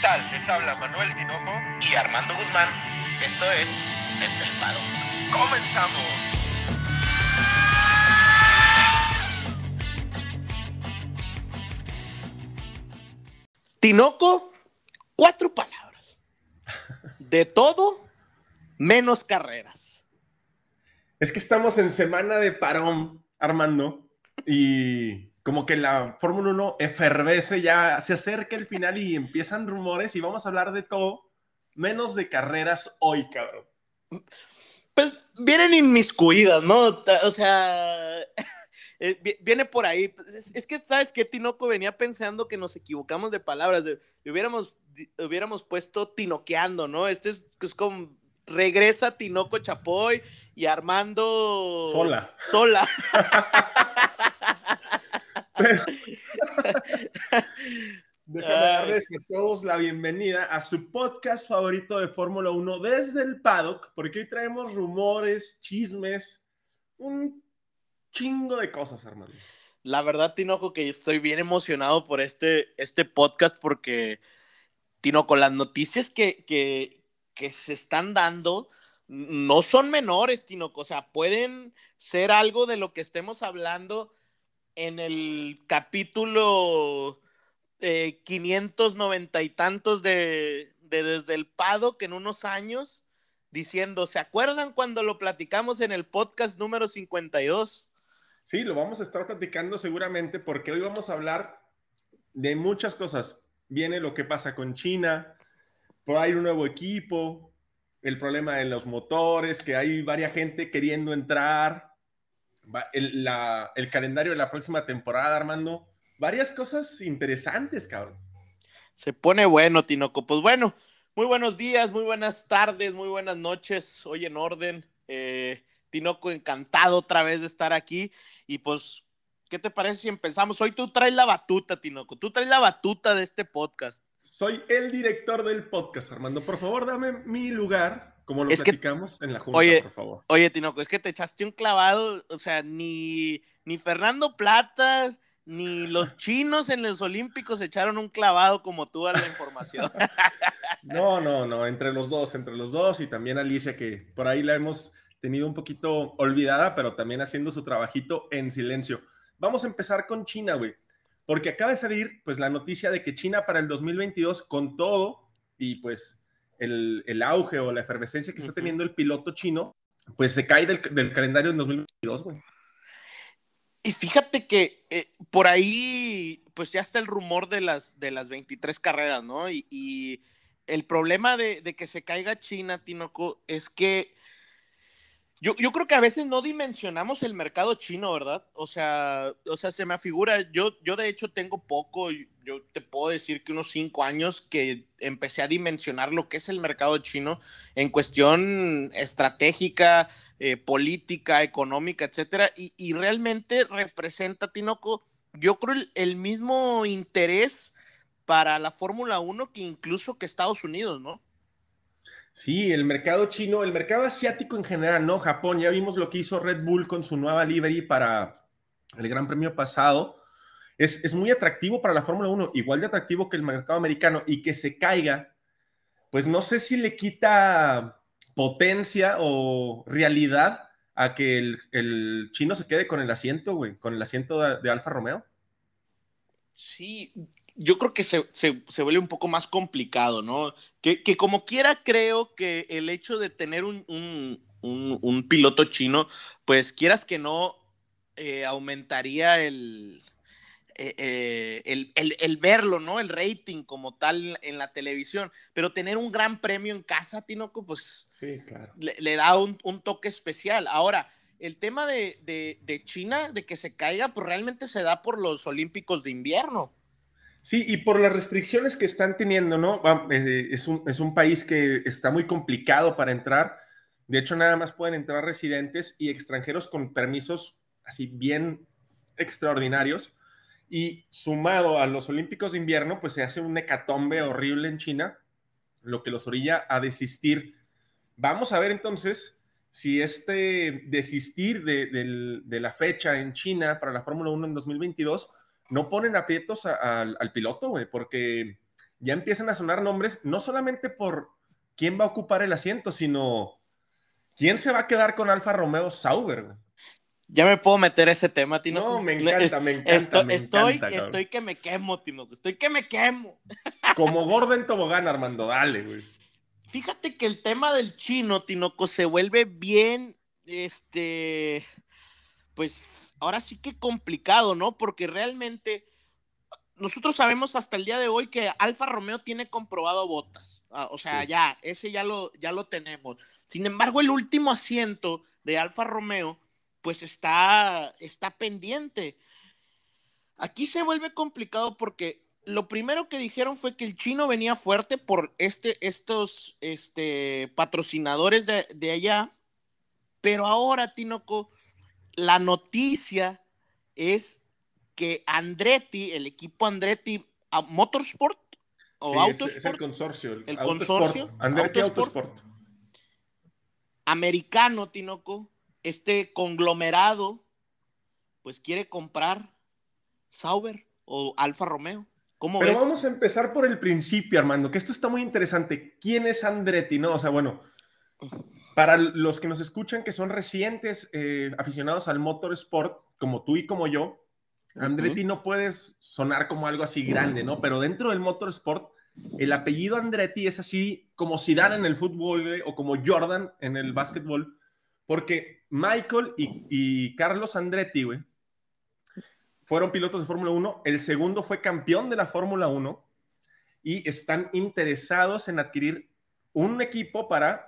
tal? Les habla Manuel Tinoco y Armando Guzmán. Esto es Desde el Pado. ¡Comenzamos! Tinoco, cuatro palabras. De todo, menos carreras. Es que estamos en semana de parón, Armando, y como que la Fórmula 1 efervece, ya se acerca el final y empiezan rumores y vamos a hablar de todo, menos de carreras hoy, cabrón. Pues vienen inmiscuidas, ¿no? O sea, eh, viene por ahí. Es, que, ¿sabes qué? Tinoco venía pensando que nos equivocamos de palabras. De, hubiéramos, hubiéramos puesto tinoqueando, ¿no? Este es, es como regresa Tinoco Chapoy y Armando Sola. Sola. Déjame darles a todos la bienvenida a su podcast favorito de Fórmula 1 desde el paddock, porque hoy traemos rumores, chismes, un chingo de cosas, Armando. La verdad, Tinoco, que estoy bien emocionado por este, este podcast porque, Tinoco, las noticias que, que, que se están dando no son menores, Tinoco. O sea, pueden ser algo de lo que estemos hablando en el capítulo 590 eh, y tantos de, Desde el Pado, que en unos años, diciendo, ¿se acuerdan cuando lo platicamos en el podcast número 52? Sí, lo vamos a estar platicando seguramente porque hoy vamos a hablar de muchas cosas. Viene lo que pasa con China, va a ir un nuevo equipo, el problema de los motores, que hay varias gente queriendo entrar, el, el calendario de la próxima temporada, Armando, varias cosas interesantes, cabrón. Se pone bueno, Tinoco. Pues bueno, muy buenos días, muy buenas tardes, muy buenas noches, hoy en orden. Eh, Tinoco, encantado otra vez de estar aquí. Y pues, ¿qué te parece si empezamos? Hoy tú traes la batuta, Tinoco. Tú traes la batuta de este podcast. Soy el director del podcast, Armando. Por favor, dame mi lugar, como lo platicamos en la junta, oye, por favor. Oye, Tinoco, es que te echaste un clavado, o sea, ni, ni Fernando Platas, ni los chinos en los Olímpicos echaron un clavado como tú a la información. no, no, no, entre los dos, entre los dos y también Alicia, que por ahí la hemos tenido un poquito olvidada, pero también haciendo su trabajito en silencio. Vamos a empezar con China, güey porque acaba de salir pues la noticia de que China para el 2022 con todo y pues el, auge o la efervescencia que está teniendo el piloto chino, pues se cae del, calendario en 2022, güey. Y fíjate que eh, por ahí, pues ya está el rumor de las, de las 23 carreras, ¿no? Y, el problema de, de, que se caiga China, Tinoco, es que yo, creo que a veces no dimensionamos el mercado chino, ¿verdad? O sea, o sea, se me afigura, yo, yo de hecho tengo poco, yo te puedo decir que unos cinco años que empecé a dimensionar lo que es el mercado chino en cuestión estratégica, eh, política, económica, etcétera, y, realmente representa, Tinoco, yo creo el, mismo interés para la Fórmula 1 que incluso que Estados Unidos, ¿no? Sí, el mercado chino, el mercado asiático en general, ¿no? Japón, ya vimos lo que hizo Red Bull con su nueva livery para el Gran Premio pasado. Es, muy atractivo para la Fórmula 1, igual de atractivo que el mercado americano y que se caiga, pues no sé si le quita potencia o realidad a que el, chino se quede con el asiento, güey, con el asiento de, de Alfa Romeo. Sí, yo creo que se, vuelve un poco más complicado, ¿no? Que, como quiera, creo que el hecho de tener un, piloto chino, pues quieras que no, eh, aumentaría el, eh, eh, el, verlo, ¿no? El rating como tal en la televisión. Pero tener un gran premio en casa, Tinoco, pues le, da un, toque especial. Ahora, el tema de, de, China, de que se caiga, pues realmente se da por los Olímpicos de invierno. Sí, y por las restricciones que están teniendo, ¿no? Eh, es un, es un país que está muy complicado para entrar. De hecho, nada más pueden entrar residentes y extranjeros con permisos así bien extraordinarios. Y sumado a los Olímpicos de invierno, pues se hace un hecatombe horrible en China, lo que los orilla a desistir. Vamos a ver entonces si este desistir de, de la fecha en China para la Fórmula 1 en 2022 no ponen aprietos al piloto, güey, porque ya empiezan a sonar nombres, no solamente por quién va a ocupar el asiento, sino quién se va a quedar con Alfa Romeo Sauber. Ya me puedo meter ese tema, Tino. No, me encanta, me encanta. Estoy, estoy, estoy, que me quemo, Tino. Estoy que me quemo. Como gordo en tobogán, Armando, dale, güey. Fíjate que el tema del chino, Tinoco, se vuelve bien, este, pues ahora sí que complicado, ¿no? Porque realmente nosotros sabemos hasta el día de hoy que Alfa Romeo tiene comprobado botas. Ah, o sea, ya, ese ya lo, ya lo tenemos. Sin embargo, el último asiento de Alfa Romeo, pues está, está pendiente. Aquí se vuelve complicado porque lo primero que dijeron fue que el chino venía fuerte por este, estos este, patrocinadores de, de allá. Pero ahora, Tinoco, la noticia es que Andretti, el equipo Andretti Motorsport o Autosport. Es, el consorcio. El, consorcio. Andretti Autosport, Americano, Tinoco, este conglomerado, pues quiere comprar Sauber o Alfa Romeo. ¿Cómo Pero vamos a empezar por el principio, Armando, que esto está muy interesante. ¿Quién es Andretti? No, o sea, bueno, para los que nos escuchan que son recientes eh, aficionados al motorsport, como tú y como yo, Andretti no puedes sonar como algo así grande, ¿no? Pero dentro del motorsport, el apellido Andretti es así como Zidane en el fútbol o como Jordan en el básquetbol, porque Michael y, Carlos Andretti, güey, fueron pilotos de Fórmula 1. El segundo fue campeón de la Fórmula 1 y están interesados en adquirir un equipo para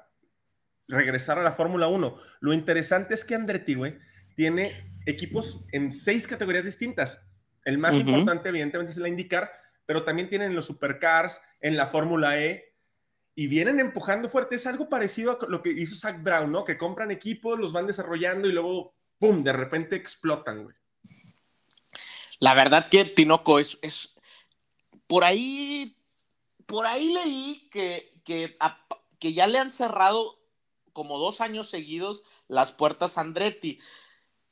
regresar a la Fórmula 1. Lo interesante es que Andretti, güey, tiene equipos en seis categorías distintas. El más importante, evidentemente, es la IndyCar, pero también tienen los Supercars, en la Fórmula E, y vienen empujando fuerte. Es algo parecido a lo que hizo Zach Brown, ¿no? Que compran equipos, los van desarrollando y luego, ¡pum!, de repente explotan, güey. La verdad que Tinoco es, es por ahí, por ahí leí que, que, que ya le han cerrado como dos años seguidos las puertas Andretti.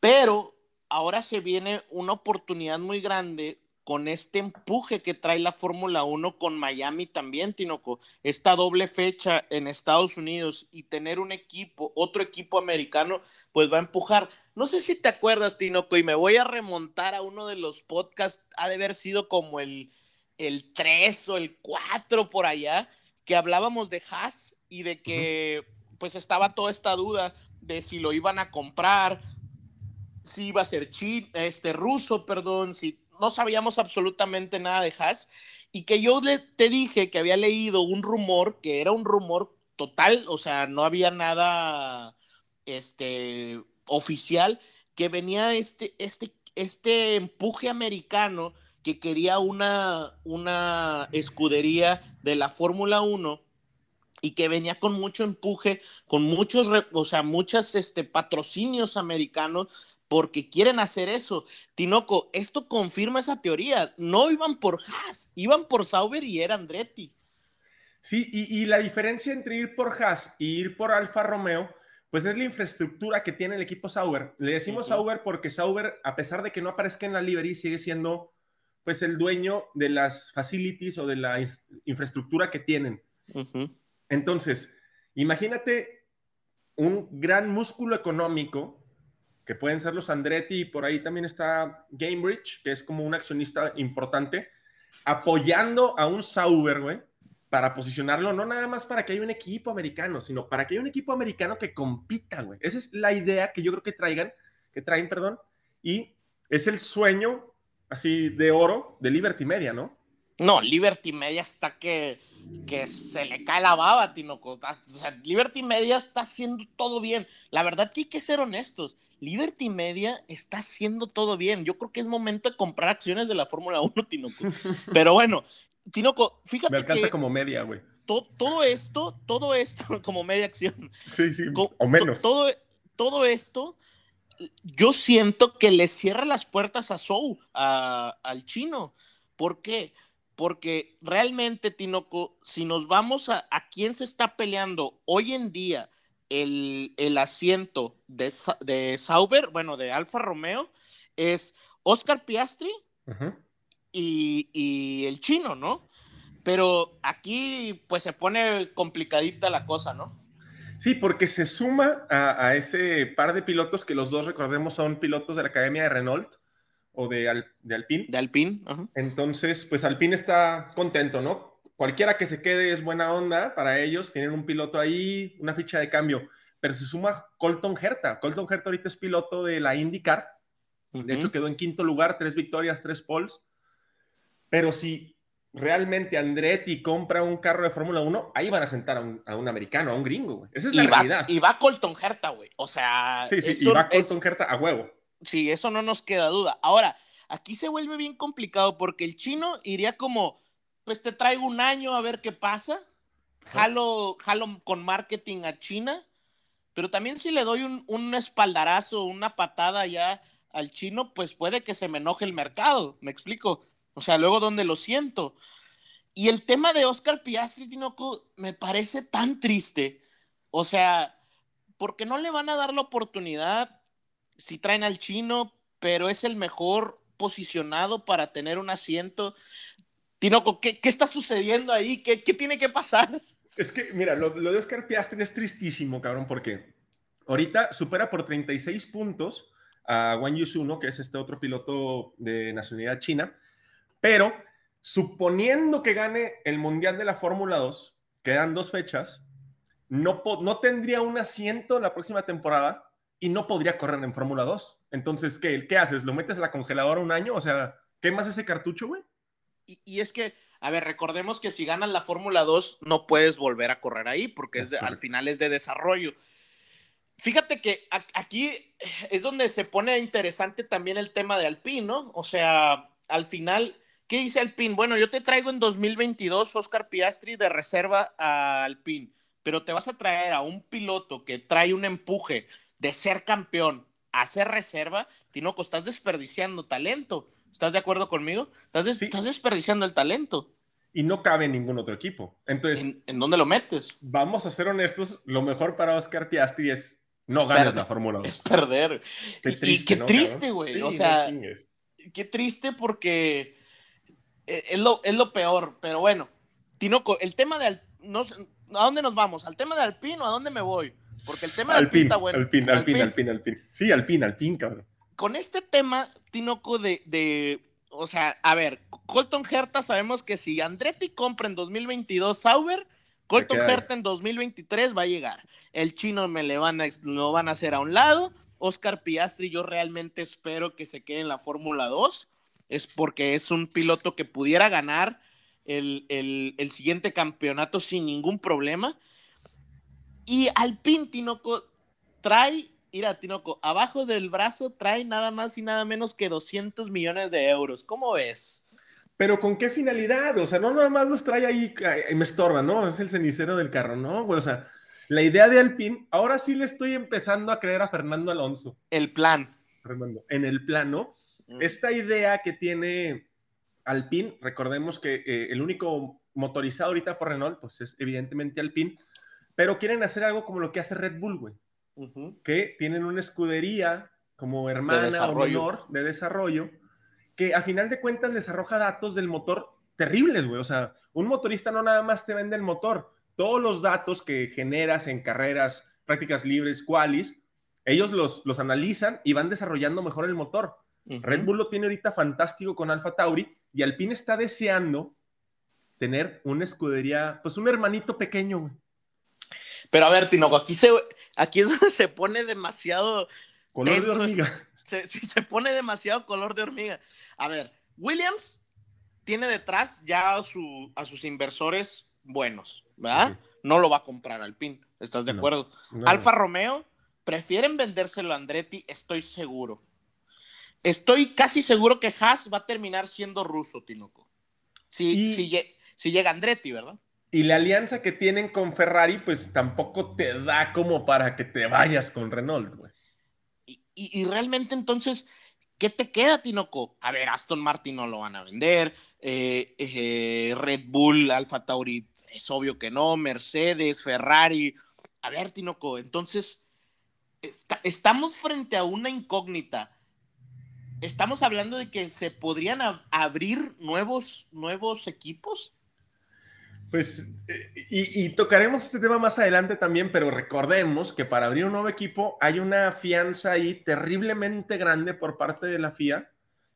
Pero ahora se viene una oportunidad muy grande con este empuje que trae la Fórmula 1 con Miami también, Tinoco. Esta doble fecha en Estados Unidos y tener un equipo, otro equipo americano, pues va a empujar. No sé si te acuerdas, Tinoco, y me voy a remontar a uno de los podcasts, ha de haber sido como el, el 3 o el 4 por allá, que hablábamos de Haas y de que pues estaba toda esta duda de si lo iban a comprar si iba a ser este, ruso, perdón, si no sabíamos absolutamente nada de Haas, y que yo le, te dije que había leído un rumor, que era un rumor total, o sea, no había nada este, oficial, que venía este, este, este empuje americano que quería una, una escudería de la Fórmula 1 y que venía con mucho empuje, con muchos, o sea, muchos este, patrocinios americanos porque quieren hacer eso. Tinoco, esto confirma esa teoría. No iban por Haas, iban por Sauber y era Andretti. Sí, y, la diferencia entre ir por Haas y ir por Alfa Romeo, pues es la infraestructura que tiene el equipo Sauber. Le decimos Sauber porque Sauber, a pesar de que no aparezca en la livery, sigue siendo pues el dueño de las facilities o de la infraestructura que tienen. Entonces, imagínate un gran músculo económico que pueden ser los Andretti, y por ahí también está Gamebridge, que es como un accionista importante, apoyando a un Sauber, güey, para posicionarlo, no nada más para que haya un equipo americano, sino para que haya un equipo americano que compita, güey. Esa es la idea que yo creo que traigan, que traen, perdón, y es el sueño así de oro de Liberty Media, ¿no? No, Liberty Media está que, que se le cae la baba, Tinoco. O sea, Liberty Media está haciendo todo bien. La verdad que hay que ser honestos. Liberty Media está haciendo todo bien. Yo creo que es momento de comprar acciones de la Fórmula 1, Tinoco. Pero bueno, Tinoco, fíjate. Me alcanza como media, güey. todo esto, todo esto, como media acción. Sí, sí, o menos. todo, todo esto, yo siento que le cierra las puertas a Sou, al chino. ¿Por qué? Porque realmente, Tinoco, si nos vamos a, a quién se está peleando hoy en día el, asiento de, de, Sauber, bueno, de Alfa Romeo, es Oscar Piastri y, el chino, ¿no? Pero aquí pues se pone complicadita la cosa, ¿no? Sí, porque se suma a, ese par de pilotos que los dos, recordemos, son pilotos de la Academia de Renault o de, de Alpine. De Alpine. Entonces, pues Alpine está contento, ¿no? Cualquiera que se quede es buena onda para ellos, tienen un piloto ahí, una ficha de cambio, pero se suma Colton Herta. Colton Herta ahorita es piloto de la IndyCar, de hecho quedó en quinto lugar, tres victorias, tres poles, pero si realmente Andretti compra un carro de Fórmula 1, ahí van a sentar a un, americano, a un gringo, güey. Esa es la realidad. y va Colton Herta, güey. O sea. Sí, sí, y va Colton Herta a huevo. Sí, eso no nos queda duda. Ahora, aquí se vuelve bien complicado porque el chino iría como, pues te traigo un año a ver qué pasa. Jalo, jalo con marketing a China, pero también si le doy un, un espaldarazo, una patada ya al chino, pues puede que se me enoje el mercado. ¿Me explico? O sea, luego donde lo siento. Y el tema de Oscar Piastri, Tinoco, me parece tan triste. O sea, porque no le van a dar la oportunidad si traen al chino, pero es el mejor posicionado para tener un asiento. Tinoco, ¿qué, qué está sucediendo ahí? ¿Qué, ¿Qué, tiene que pasar? Es que, mira, lo, lo, de Oscar Piastri es tristísimo, cabrón, porque ahorita supera por 36 puntos a Wang Yusuno, que es este otro piloto de nacionalidad china, pero suponiendo que gane el Mundial de la Fórmula 2, quedan dos fechas, no, no tendría un asiento la próxima temporada y no podría correr en Fórmula 2. Entonces, ¿qué, ¿qué haces? ¿Lo metes a la congeladora un año? O sea, ¿qué más ese cartucho, güey? Y, es que, a ver, recordemos que si ganas la Fórmula 2 no puedes volver a correr ahí porque es al final es de desarrollo. Fíjate que aquí es donde se pone interesante también el tema de Alpine, ¿no? O sea, al final ¿Qué dice Alpine? Bueno, yo te traigo en 2022 Oscar Piastri de reserva a Alpine, pero te vas a traer a un piloto que trae un empuje de ser campeón a ser reserva, Tinoco, estás desperdiciando talento. ¿Estás de acuerdo conmigo? Estás, estás desperdiciando el talento. Y no cabe en ningún otro equipo. Entonces, ¿En, dónde lo metes? Vamos a ser honestos, lo mejor para Oscar Piastri es no ganar la Fórmula 2. Es perder. Qué triste, y, qué triste, güey. o sea, qué triste porque eh, es lo, es lo peor, pero bueno. Tinoco, el tema de... no, ¿A dónde nos vamos? ¿Al tema de Alpine o a dónde me voy? Porque el tema está bueno. Alpine, Alpine, Alpine, Alpine. Sí, Alpine, Alpine, cabrón. Con este tema, Tinoco, de, de o sea, a ver, Colton Herta sabemos que si Andretti compra en 2022 Sauber, Colton Herta en 2023 va a llegar. El chino me le van a, lo van a hacer a un lado. Oscar Piastri, yo realmente espero que se quede en la Fórmula 2 es porque es un piloto que pudiera ganar el, siguiente campeonato sin ningún problema. Y Alpine Tinoco trae, mira Tinoco, abajo del brazo trae nada más y nada menos que 200 millones de euros. ¿Cómo ves? Pero ¿con qué finalidad? O sea, no nada más los trae ahí y me estorba, ¿no? Es el cenicero del carro, ¿no? O sea, la idea de Alpine, ahora sí le estoy empezando a creer a Fernando Alonso. El plan. En el plano esta idea que tiene Alpine, recordemos que eh, el único motorizado ahorita por Renault, pues es evidentemente Alpine, pero quieren hacer algo como lo que hace Red Bull, güey. Que tienen una escudería como hermana o menor de desarrollo, que a final de cuentas les arroja datos del motor terribles, güey. O sea, un motorista no nada más te vende el motor, todos los datos que generas en carreras, prácticas libres, qualis, ellos los, los analizan y van desarrollando mejor el motor. Red Bull lo tiene ahorita fantástico con Alfa Tauri y Alpine está deseando tener una escudería, pues un hermanito pequeño, güey. Pero a ver, Tinoco, aquí, se, aquí es donde se pone demasiado. Color de hormiga. Se, se pone demasiado color de hormiga. A ver, Williams tiene detrás ya a, su, a sus inversores buenos, ¿verdad? No lo va a comprar Alpine, ¿estás de acuerdo? Alfa Romeo prefieren vendérselo a Andretti, estoy seguro. Estoy casi seguro que Haas va a terminar siendo ruso, Tinoco. Si, si, llega Andretti, ¿verdad? Y la alianza que tienen con Ferrari, pues tampoco te da como para que te vayas con Renault, güey. Y, realmente entonces, ¿qué te queda, Tinoco? A ver, Aston Martin no lo van a vender, eh, eh, Red Bull, Alfa Tauri, es obvio que no, Mercedes, Ferrari. A ver, Tinoco, entonces, estamos frente a una incógnita estamos hablando de que se podrían abrir nuevos, nuevos equipos. Pues, eh, y, y, tocaremos este tema más adelante también, pero recordemos que para abrir un nuevo equipo hay una fianza ahí terriblemente grande por parte de la FIA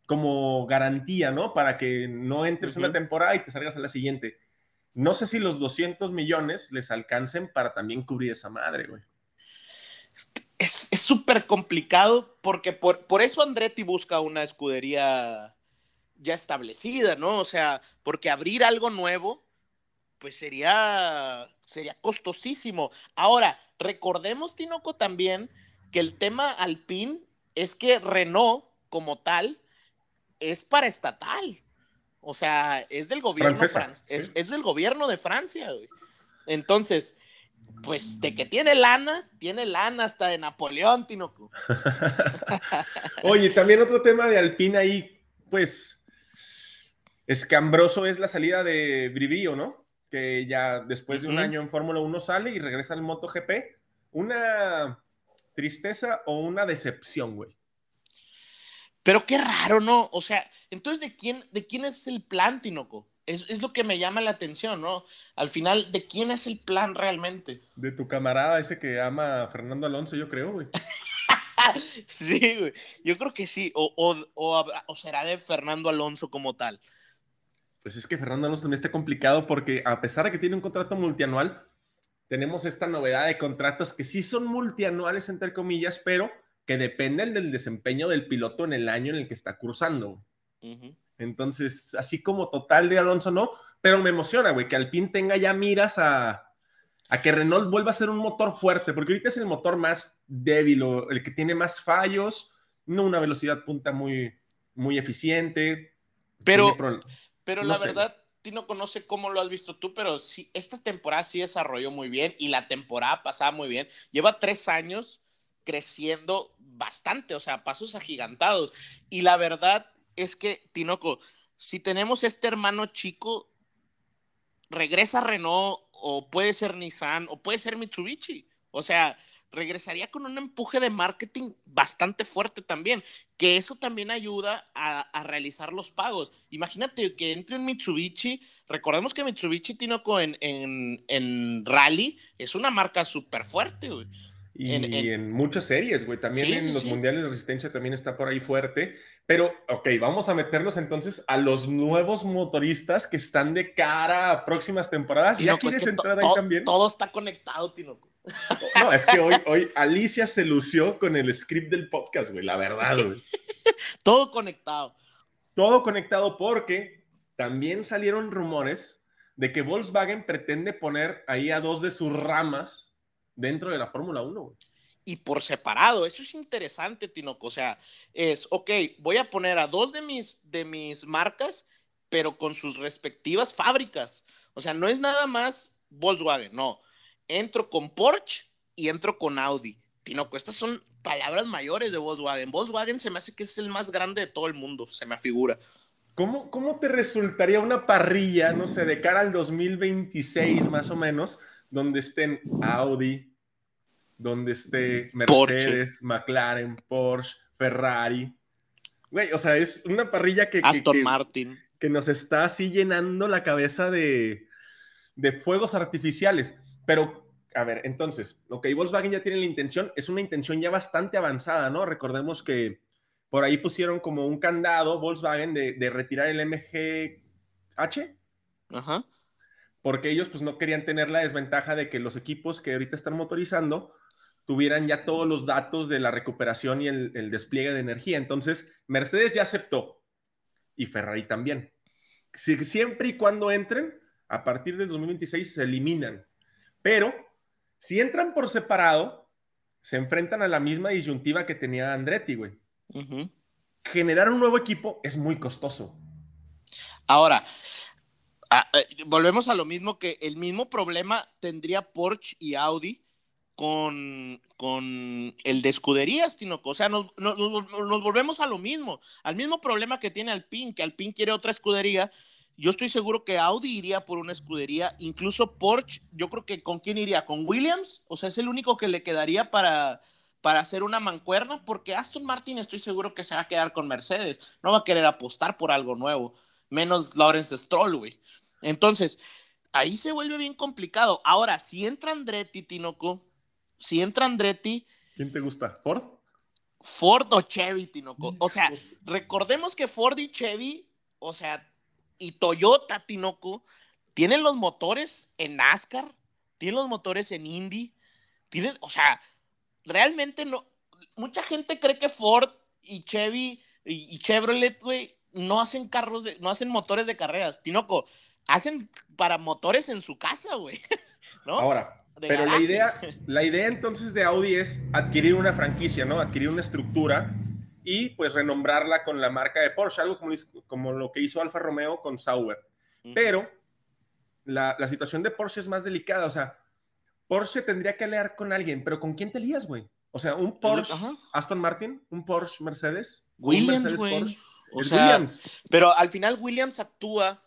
como garantía, ¿no? Para que no entres uh -huh. una temporada y te salgas a la siguiente. No sé si los 200 millones les alcancen para también cubrir esa madre, güey. Es súper complicado porque por, por eso Andretti busca una escudería ya establecida, ¿no? O sea, porque abrir algo nuevo, pues sería, sería costosísimo. Ahora, recordemos, Tinoco, también que el tema Alpine es que Renault, como tal, es para estatal. O sea, es del gobierno Francesa, es, es, del gobierno de Francia, güey. Entonces, pues de que tiene lana, tiene lana hasta de Napoleón, Tinoco. Oye, también otro tema de Alpine ahí, pues, escambroso es la salida de Brivillo, ¿no? Que ya después de un uh -huh. año en Fórmula 1 sale y regresa al MotoGP. Una tristeza o una decepción, güey. Pero qué raro, ¿no? O sea, entonces, ¿de quién, de quién es el plan, Tinoco? Es, es, lo que me llama la atención, ¿no? Al final, ¿de quién es el plan realmente? De tu camarada ese que ama a Fernando Alonso, yo creo, güey. sí, güey. Yo creo que sí. O, o, o, o, será de Fernando Alonso como tal. Pues es que Fernando Alonso también está complicado porque a pesar de que tiene un contrato multianual, tenemos esta novedad de contratos que sí son multianuales, entre comillas, pero que dependen del desempeño del piloto en el año en el que está cursando. Uh -huh. Entonces, así como total de Alonso, no, pero me emociona, güey, que Alpine tenga ya miras a, a, que Renault vuelva a ser un motor fuerte, porque ahorita es el motor más débil, o el que tiene más fallos, no una velocidad punta muy, muy eficiente. Pero, pero no la sé. verdad, Tino conoce cómo lo has visto tú, pero sí, esta temporada sí desarrolló muy bien y la temporada pasada muy bien. Lleva tres años creciendo bastante, o sea, pasos agigantados. Y la verdad es que, Tinoco, si tenemos este hermano chico, regresa Renault o puede ser Nissan o puede ser Mitsubishi. O sea, regresaría con un empuje de marketing bastante fuerte también, que eso también ayuda a, a realizar los pagos. Imagínate que entre un Mitsubishi, recordemos que Mitsubishi Tinoco en, en, en rally es una marca súper fuerte, güey. Y en, muchas series, güey. También sí, en sí, los sí. mundiales de resistencia también está por ahí fuerte. Pero, ok, vamos a meternos entonces a los nuevos motoristas que están de cara a próximas temporadas. ¿Ya quieres es que entrar ahí también? Todo está conectado, Tinoco. No, es que hoy, hoy Alicia se lució con el script del podcast, güey. La verdad, güey. todo conectado. Todo conectado porque también salieron rumores de que Volkswagen pretende poner ahí a dos de sus ramas dentro de la Fórmula 1. Y por separado, eso es interesante, Tinoco. O sea, es, ok, voy a poner a dos de mis, de mis marcas, pero con sus respectivas fábricas. O sea, no es nada más Volkswagen, no. Entro con Porsche y entro con Audi. Tinoco, estas son palabras mayores de Volkswagen. Volkswagen se me hace que es el más grande de todo el mundo, se me afigura. ¿Cómo, ¿Cómo te resultaría una parrilla, no sé, de cara al 2026 más o menos, donde estén Audi, donde esté Mercedes, Porsche. McLaren, Porsche, Ferrari. Güey, o sea, es una parrilla que... Aston que, que, Martin. Que nos está así llenando la cabeza de, de fuegos artificiales. Pero, a ver, entonces, ok, Volkswagen ya tiene la intención, es una intención ya bastante avanzada, ¿no? Recordemos que por ahí pusieron como un candado Volkswagen de, de retirar el MGH. Ajá porque ellos pues no querían tener la desventaja de que los equipos que ahorita están motorizando tuvieran ya todos los datos de la recuperación y el, el despliegue de energía. Entonces, Mercedes ya aceptó y Ferrari también. Si, siempre y cuando entren, a partir del 2026 se eliminan. Pero si entran por separado, se enfrentan a la misma disyuntiva que tenía Andretti, güey. Uh -huh. Generar un nuevo equipo es muy costoso. Ahora, Ah, eh, volvemos a lo mismo que el mismo problema tendría Porsche y Audi con, con el de escuderías, Tinoco. O sea, nos, nos, nos, volvemos a lo mismo, al mismo problema que tiene Alpine, que Alpine quiere otra escudería. Yo estoy seguro que Audi iría por una escudería, incluso Porsche, yo creo que con quién iría, con Williams, o sea, es el único que le quedaría para, para hacer una mancuerna, porque Aston Martin estoy seguro que se va a quedar con Mercedes, no va a querer apostar por algo nuevo, menos Lawrence Stroll, güey. Entonces, ahí se vuelve bien complicado. Ahora, si entra Andretti, Tinoco, si entra Andretti. ¿Quién te gusta? ¿Ford? Ford o Chevy, Tinoco. O sea, recordemos que Ford y Chevy, o sea, y Toyota, Tinoco, tienen los motores en NASCAR, tienen los motores en Indy, tienen, o sea, realmente no. Mucha gente cree que Ford y Chevy y, Chevrolet, güey, no hacen carros, de, no hacen motores de carreras. Tinoco, hacen para motores en su casa, güey. ¿No? Ahora, pero la idea, la idea entonces de Audi es adquirir una franquicia, ¿no? Adquirir una estructura y pues renombrarla con la marca de Porsche, algo como, como lo que hizo Alfa Romeo con Sauber. Pero la, la, situación de Porsche es más delicada, o sea, Porsche tendría que aliar con alguien, pero ¿con quién te lías, güey? O sea, un Porsche Aston Martin, un Porsche Mercedes, Williams, güey. O sea, Williams. pero al final Williams actúa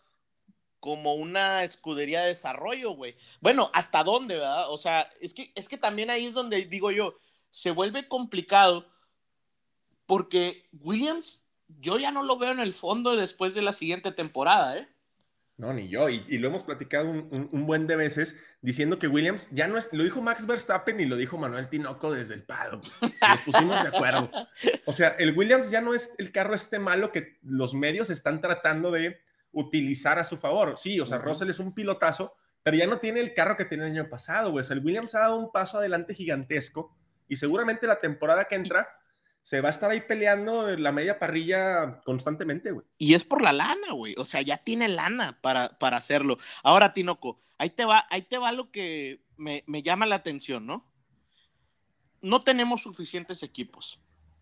como una escudería de desarrollo, güey. Bueno, ¿hasta dónde, verdad? O sea, es que, es que también ahí es donde digo yo, se vuelve complicado porque Williams, yo ya no lo veo en el fondo después de la siguiente temporada, ¿eh? No, ni yo. Y, lo hemos platicado un, buen de veces diciendo que Williams ya no es. Lo dijo Max Verstappen y lo dijo Manuel Tinoco desde el paddock. Nos pusimos de acuerdo. O sea, el Williams ya no es el carro este malo que los medios están tratando de utilizar a su favor. Sí, o sea, Russell es un pilotazo, pero ya no tiene el carro que tenía el año pasado, sea, el Williams ha dado un paso adelante gigantesco y seguramente la temporada que entra se va a estar ahí peleando la media parrilla constantemente, güey. Y es por la lana, güey. O sea, ya tiene lana para, para hacerlo. Ahora, Tinoco, ahí te va, ahí te va lo que me, me llama la atención, ¿no? No tenemos suficientes equipos.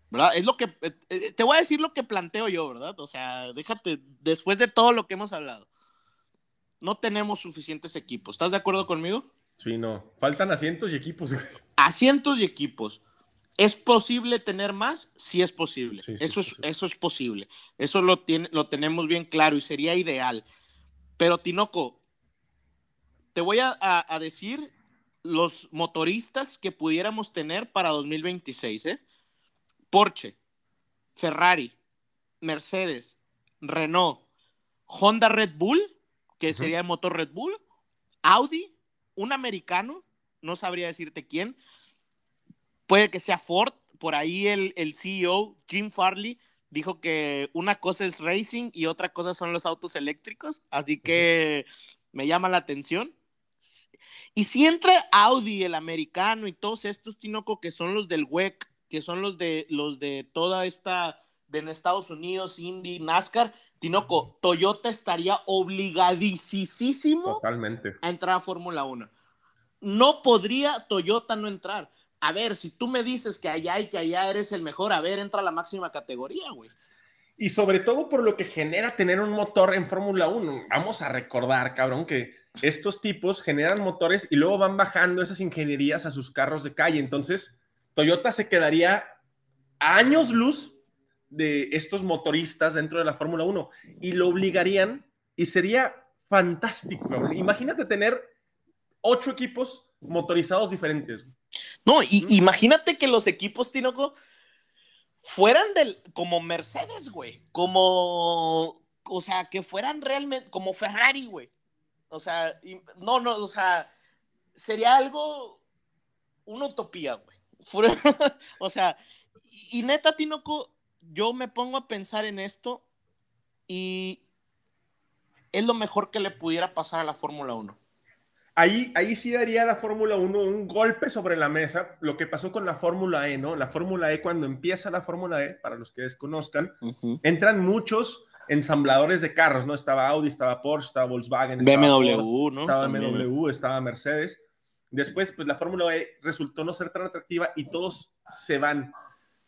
¿verdad? Es lo que, eh, eh, te voy a decir lo que planteo yo, ¿verdad? O sea, déjate, después de todo lo que hemos hablado, no tenemos suficientes equipos. ¿Estás de acuerdo conmigo? Sí, no. Faltan asientos y equipos. Asientos y equipos. ¿Es posible tener más? Sí es posible. eso, es, eso es posible. Eso lo, tiene, lo tenemos bien claro y sería ideal. Pero Tinoco, te voy a, a decir los motoristas que pudiéramos tener para 2026, ¿eh? Porsche, Ferrari, Mercedes, Renault, Honda Red Bull, que sería el motor Red Bull, Audi, un americano, no sabría decirte quién, puede que sea Ford, por ahí el, el CEO, Jim Farley, dijo que una cosa es racing y otra cosa son los autos eléctricos, así que me llama la atención. Y si entra Audi, el americano y todos estos, Tinoco, que son los del WEC, que son los de los de toda esta de Estados Unidos, Indy, NASCAR, Tinoco, Toyota estaría obligadísimo Totalmente. a entrar a Fórmula 1. No podría Toyota no entrar. A ver, si tú me dices que allá y que allá eres el mejor, a ver, entra a la máxima categoría, güey. Y sobre todo por lo que genera tener un motor en Fórmula 1. Vamos a recordar, cabrón, que estos tipos generan motores y luego van bajando esas ingenierías a sus carros de calle. Entonces, Toyota se quedaría a años luz de estos motoristas dentro de la Fórmula 1 y lo obligarían y sería fantástico. Imagínate tener ocho equipos motorizados diferentes. No, y imagínate que los equipos, Tinoco, fueran del, como Mercedes, güey, como, o sea, que fueran realmente como Ferrari, güey. O sea, no, no, o sea, sería algo, una utopía, güey. o sea, y, neta, Tinoco, yo me pongo a pensar en esto y es lo mejor que le pudiera pasar a la Fórmula 1. Ahí, ahí sí daría la Fórmula 1 un golpe sobre la mesa, lo que pasó con la Fórmula E, ¿no? La Fórmula E, cuando empieza la Fórmula E, para los que desconozcan, entran muchos ensambladores de carros, ¿no? Estaba Audi, estaba Porsche, estaba Volkswagen, BMW, ¿no? Estaba BMW, estaba Mercedes. Después, pues la Fórmula E resultó no ser tan atractiva y todos se van.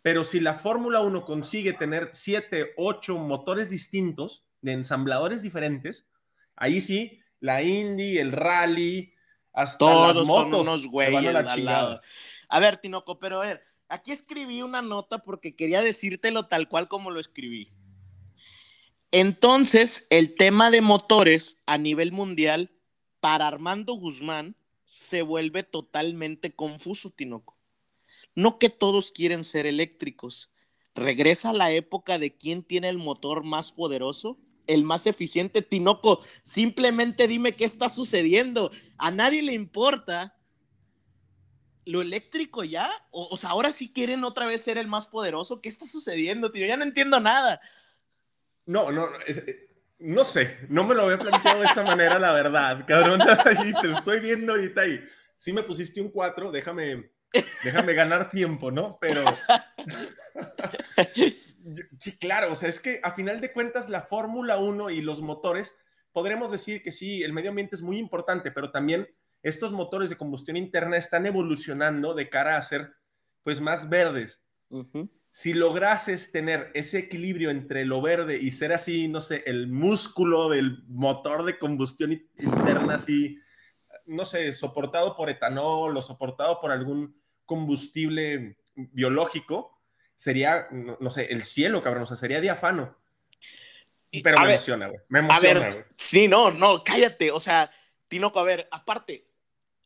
Pero si la Fórmula 1 consigue tener 7, 8 motores distintos, de ensambladores diferentes, ahí sí, la Indy, el Rally, hasta todos las motos son unos güeyes a al lado. A ver, Tinoco, pero a ver, aquí escribí una nota porque quería decírtelo tal cual como lo escribí. Entonces, el tema de motores a nivel mundial para Armando Guzmán se vuelve totalmente confuso, Tinoco. No que todos quieren ser eléctricos. Regresa a la época de quién tiene el motor más poderoso el más eficiente. Tinoco, simplemente dime qué está sucediendo. A nadie le importa lo eléctrico ya. O, o sea, ahora sí quieren otra vez ser el más poderoso. ¿Qué está sucediendo, tío? Ya no entiendo nada. No, no, no, es- eh, no sé, no me lo había planteado de esta manera, la verdad, cabrón. Te estoy viendo ahorita y sí me pusiste un 4, déjame, déjame ganar tiempo, ¿no? Pero sí, claro, o sea, es que a final de cuentas la Fórmula 1 y los motores, podremos decir que sí, el medio ambiente es muy importante, pero también estos motores de combustión interna están evolucionando de cara a ser pues más verdes. Si lograses tener ese equilibrio entre lo verde y ser así, no sé, el músculo del motor de combustión interna, así, no sé, soportado por etanol o soportado por algún combustible biológico, sería, no, no sé, el cielo, cabrón, o sea, sería diafano. Pero A me ver, emociona, güey. Me A emociona, ver, güey. sí, no, no, cállate. O sea, Tinoco, a ver, aparte,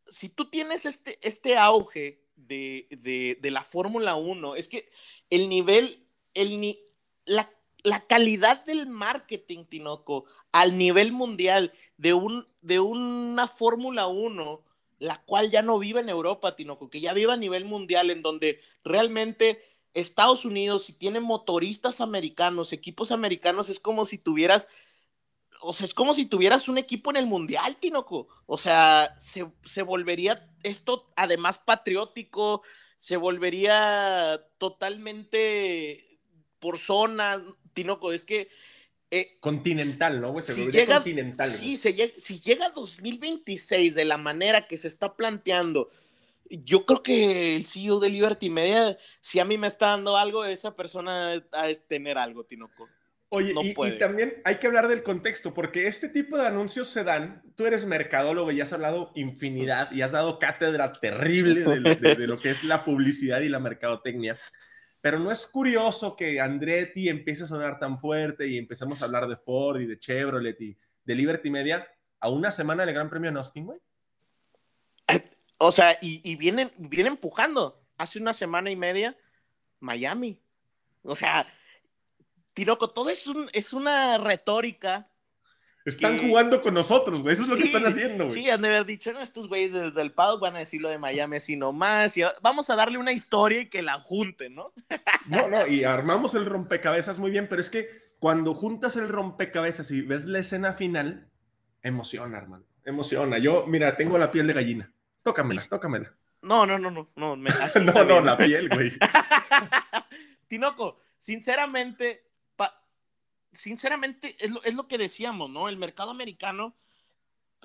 si tú tienes este, este auge de, de, de la Fórmula 1, es que el nivel, el ni- la, la calidad del marketing, Tinoco, al nivel mundial de, un, de una Fórmula 1, la cual ya no vive en Europa, Tinoco, que ya vive a nivel mundial, en donde realmente Estados Unidos, si tiene motoristas americanos, equipos americanos, es como si tuvieras o sea, es como si tuvieras un equipo en el mundial, Tinoco. O sea, se, se volvería esto además patriótico, se volvería totalmente por zona, Tinoco. Es que eh, Continental, ¿no, güey? Se si llega, continental. sí, güey. se llega- si llega 2026 de la manera que se está planteando, yo creo que el CEO de Liberty Media, si a mí me está dando algo, esa persona ha de tener algo, Tinoco. Oye, No y, también hay que hablar del contexto, porque este tipo de anuncios se dan, tú eres mercadólogo y has hablado infinidad y has dado cátedra terrible de, lo- de- de lo que es la publicidad y la mercadotecnia, pero no es curioso que Andretti empiece a sonar tan fuerte y empecemos a hablar de Ford y de Chevrolet y de Liberty Media a una semana del Gran Premio en Austin, güey. O sea, y, y vienen, vienen empujando. Hace una semana y media, Miami. O sea, Tinoco, todo es, un, es una retórica. Están Que- jugando con nosotros, güey, eso es lo que están haciendo, güey. Sí, han de haber dicho, no, estos güeyes desde el paddock van a decir lo de Miami así nomás. Y vamos a darle una historia y que la junten, ¿no? No, no, y armamos el rompecabezas muy bien, pero es que cuando juntas el rompecabezas y ves la escena final, emociona, hermano. Emociona. Yo, mira, tengo la piel de gallina. Tócamela, tócamela. No, no, no, no. No, me, No, no, la piel, güey. Tinoco, sinceramente, pa- sinceramente es lo, es lo que decíamos, ¿no? El mercado americano,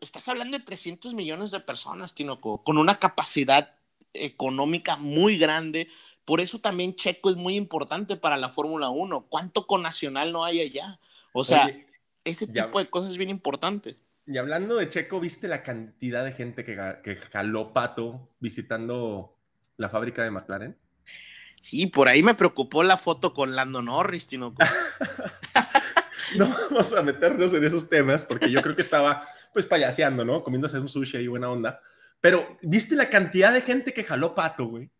estás hablando de 300 millones de personas, Tinoco, con una capacidad económica muy grande. Por eso también Checo es muy importante para la Fórmula 1. ¿Cuánto conacional no hay allá? O sea, Oye, ese ya- tipo de cosas es bien importante. Y hablando de Checo, ¿viste la cantidad de gente que, jaló pato visitando la fábrica de McLaren? Sí, por ahí me preocupó la foto con Lando Norris, Tinoco. No vamos a meternos en esos temas porque yo creo que estaba pues payaseando, ¿no? Comiéndose un sushi y buena onda. Pero, ¿viste la cantidad de gente que jaló pato, güey?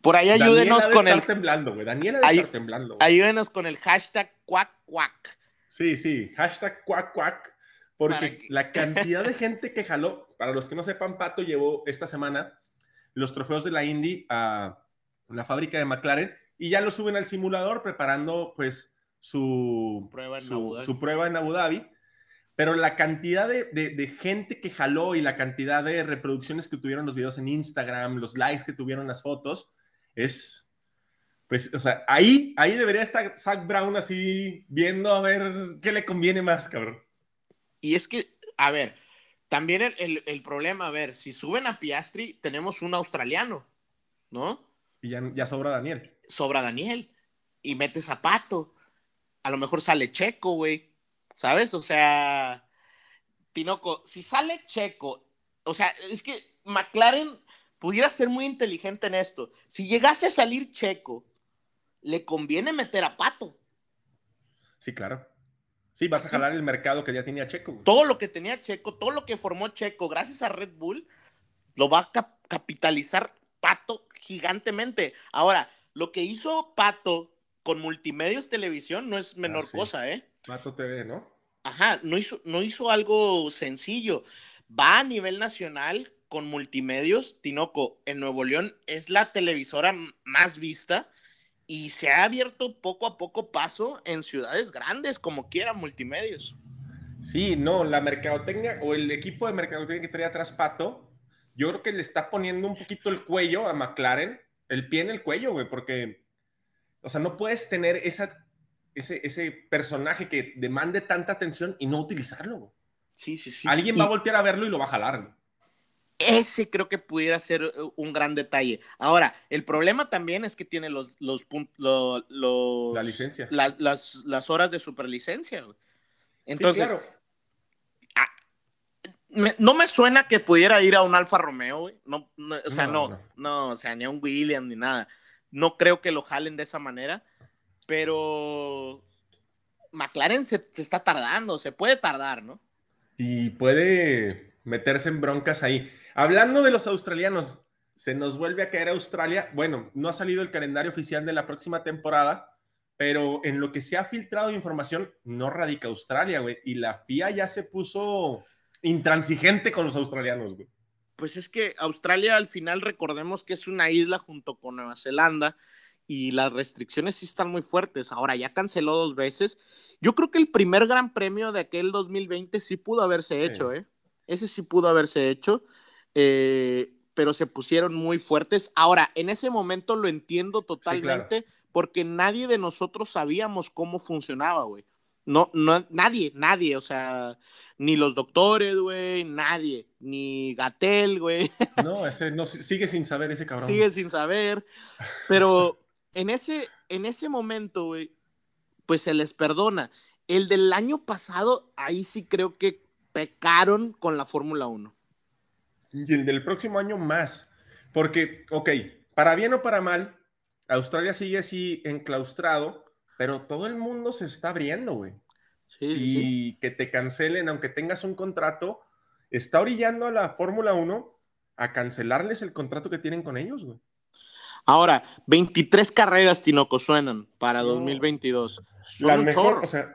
Por ahí ayúdenos con el, temblando, güey. Daniela debe Ay- estar temblando. güey. ayúdenos con el hashtag cuac cuac. Sí, sí, hashtag cuac cuac, porque la cantidad de gente que jaló, para los que no sepan, Pato llevó esta semana los trofeos de la Indy a la fábrica de McLaren y ya lo suben al simulador preparando pues su Prueba en su, Abu Dhabi. su prueba en Abu Dhabi. Pero la cantidad de, de- de gente que jaló y la cantidad de reproducciones que tuvieron los videos en Instagram, los likes que tuvieron las fotos, es, pues, o sea, ahí, ahí debería estar Zach Brown así viendo a ver qué le conviene más, cabrón. Y es que, a ver, también el, el- el problema, a ver, si suben a Piastri, tenemos un australiano, ¿no? Y ya, ya sobra Daniel. Sobra Daniel y mete zapato. A lo mejor sale Checo, güey. ¿Sabes? O sea, Tinoco, si sale Checo, o sea, es que McLaren pudiera ser muy inteligente en esto. Si llegase a salir Checo, le conviene meter a Pato. Sí, claro. Sí, vas a jalar el mercado que ya tenía Checo. güey. todo lo que tenía Checo, todo lo que formó Checo, gracias a Red Bull, lo va a cap- capitalizar Pato gigantemente. Ahora, lo que hizo Pato con Multimedios Televisión no es menor Ah, sí. cosa, ¿eh? Mato TV, ¿no? Ajá, no hizo, no hizo algo sencillo. Va a nivel nacional con multimedios. Tinoco, en Nuevo León es la televisora más vista y se ha abierto poco a poco paso en ciudades grandes, como quiera, multimedios. Sí, no, la mercadotecnia o el equipo de mercadotecnia que trae atrás Pato, yo creo que le está poniendo un poquito el cuello a McLaren, el pie en el cuello, güey, porque, o sea, no puedes tener esa, ese, ese personaje que demande tanta atención y no utilizarlo. Güey. Sí, sí, sí. Alguien va a voltear a verlo y lo va a jalar. Güey. Ese creo que pudiera ser eh, un gran detalle. Ahora, el problema también es que tiene los, los, los, los la licencia. La, las, las, horas de superlicencia. Güey. Entonces, sí, claro. ah, me, no me suena que pudiera ir a un Alfa Romeo, güey. No, no, o sea, no, no, no, o sea, ni a un William ni nada. No creo que lo jalen de esa manera, pero McLaren se, se está tardando, se puede tardar, ¿no? Y puede meterse en broncas ahí. Hablando de los australianos, se nos vuelve a caer Australia. Bueno, no ha salido el calendario oficial de la próxima temporada, pero en lo que se ha filtrado información, no radica Australia, güey. Y la FIA ya se puso intransigente con los australianos, güey. Pues es que Australia al final recordemos que es una isla junto con Nueva Zelanda y las restricciones sí están muy fuertes. Ahora ya canceló dos veces. Yo creo que el primer gran premio de aquel 2020 sí pudo haberse sí. hecho, ¿eh? Ese sí pudo haberse hecho, eh, pero se pusieron muy fuertes. Ahora, en ese momento lo entiendo totalmente, sí, claro. porque nadie de nosotros sabíamos cómo funcionaba, güey. No, no, nadie, nadie, o sea, ni los doctores, güey, nadie, ni Gatel, güey. No, ese no, sigue sin saber ese cabrón. Sigue sin saber, pero en ese, en ese momento, güey, pues se les perdona. El del año pasado, ahí sí creo que pecaron con la Fórmula 1. Y el del próximo año más. Porque, ok, para bien o para mal, Australia sigue así enclaustrado, pero todo el mundo se está abriendo, güey. Sí, y sí. que te cancelen, aunque tengas un contrato, está orillando a la Fórmula 1 a cancelarles el contrato que tienen con ellos, güey. Ahora, 23 carreras, Tinoco, suenan para no, 2022. Son la mejor, chorro. o sea,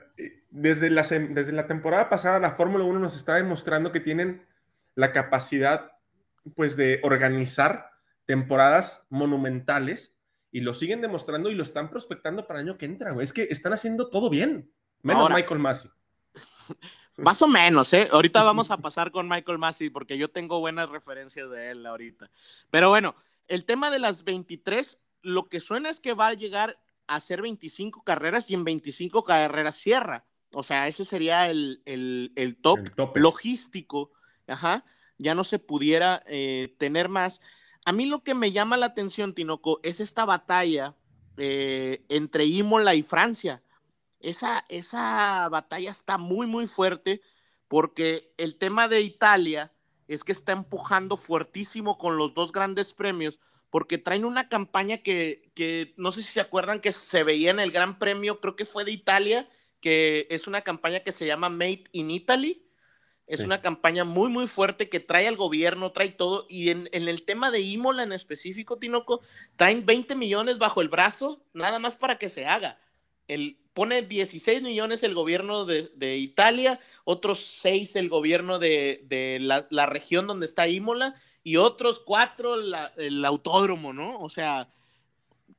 desde la, desde la temporada pasada la Fórmula 1 nos está demostrando que tienen la capacidad pues de organizar temporadas monumentales y lo siguen demostrando y lo están prospectando para el año que entra, güey. Es que están haciendo todo bien. Menos Ahora, Michael Massey. Más o menos, ¿eh? Ahorita vamos a pasar con Michael Massey porque yo tengo buenas referencias de él ahorita. Pero bueno, el tema de las 23, lo que suena es que va a llegar a hacer 25 carreras y en 25 carreras cierra. O sea, ese sería el, el, el top el logístico. Ajá. Ya no se pudiera eh, tener más. A mí lo que me llama la atención, Tinoco, es esta batalla eh, entre Imola y Francia. Esa, esa batalla está muy, muy fuerte porque el tema de Italia es que está empujando fuertísimo con los dos grandes premios porque traen una campaña que, que no sé si se acuerdan que se veía en el Gran Premio, creo que fue de Italia, que es una campaña que se llama Made in Italy. Es sí. una campaña muy, muy fuerte que trae al gobierno, trae todo. Y en, en, el tema de Imola en específico, Tinoco, traen 20 millones bajo el brazo, nada más para que se haga. El, pone 16 millones el gobierno de, de Italia, otros 6 el gobierno de, de la, la, región donde está Imola y otros 4 la, el autódromo, ¿no? O sea,